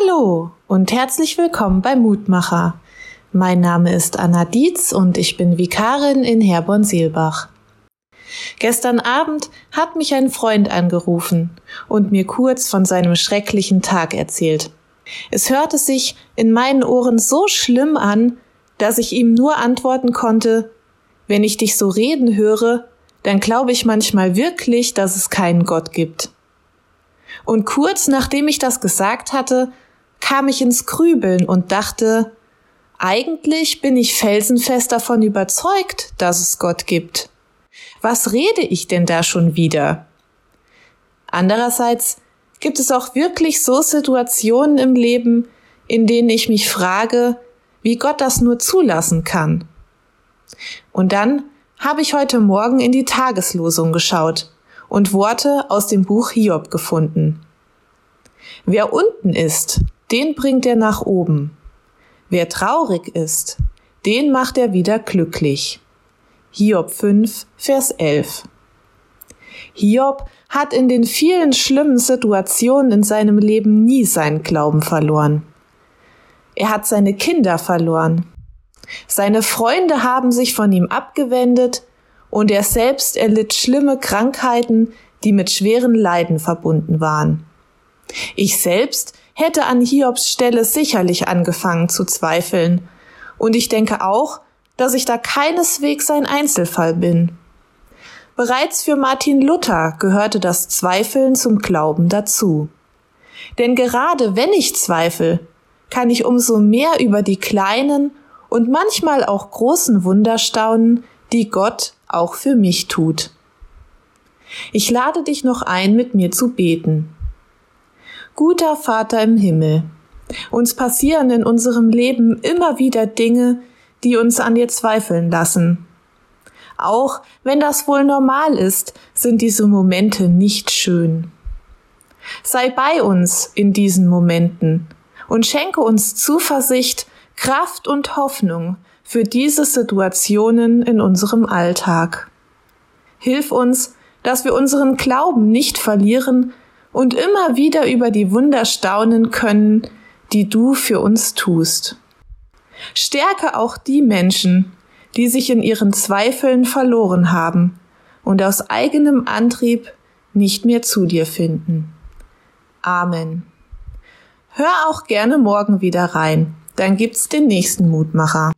Hallo und herzlich willkommen bei Mutmacher. Mein Name ist Anna Dietz und ich bin Vikarin in Herborn-Seelbach. Gestern Abend hat mich ein Freund angerufen und mir kurz von seinem schrecklichen Tag erzählt. Es hörte sich in meinen Ohren so schlimm an, dass ich ihm nur antworten konnte, wenn ich dich so reden höre, dann glaube ich manchmal wirklich, dass es keinen Gott gibt. Und kurz nachdem ich das gesagt hatte, kam ich ins Grübeln und dachte, eigentlich bin ich felsenfest davon überzeugt, dass es Gott gibt. Was rede ich denn da schon wieder? Andererseits gibt es auch wirklich so Situationen im Leben, in denen ich mich frage, wie Gott das nur zulassen kann. Und dann habe ich heute Morgen in die Tageslosung geschaut und Worte aus dem Buch Hiob gefunden. Wer unten ist, den bringt er nach oben. Wer traurig ist, den macht er wieder glücklich. Hiob 5, Vers 11. Hiob hat in den vielen schlimmen Situationen in seinem Leben nie seinen Glauben verloren. Er hat seine Kinder verloren. Seine Freunde haben sich von ihm abgewendet und er selbst erlitt schlimme Krankheiten, die mit schweren Leiden verbunden waren. Ich selbst hätte an Hiobs Stelle sicherlich angefangen zu zweifeln, und ich denke auch, dass ich da keineswegs ein Einzelfall bin. Bereits für Martin Luther gehörte das Zweifeln zum Glauben dazu. Denn gerade wenn ich zweifle, kann ich umso mehr über die kleinen und manchmal auch großen Wunder staunen, die Gott auch für mich tut. Ich lade dich noch ein, mit mir zu beten. Guter Vater im Himmel, uns passieren in unserem Leben immer wieder Dinge, die uns an dir zweifeln lassen. Auch wenn das wohl normal ist, sind diese Momente nicht schön. Sei bei uns in diesen Momenten und schenke uns Zuversicht, Kraft und Hoffnung für diese Situationen in unserem Alltag. Hilf uns, dass wir unseren Glauben nicht verlieren und immer wieder über die Wunder staunen können, die du für uns tust. Stärke auch die Menschen, die sich in ihren Zweifeln verloren haben und aus eigenem Antrieb nicht mehr zu dir finden. Amen. Hör auch gerne morgen wieder rein, dann gibt's den nächsten Mutmacher.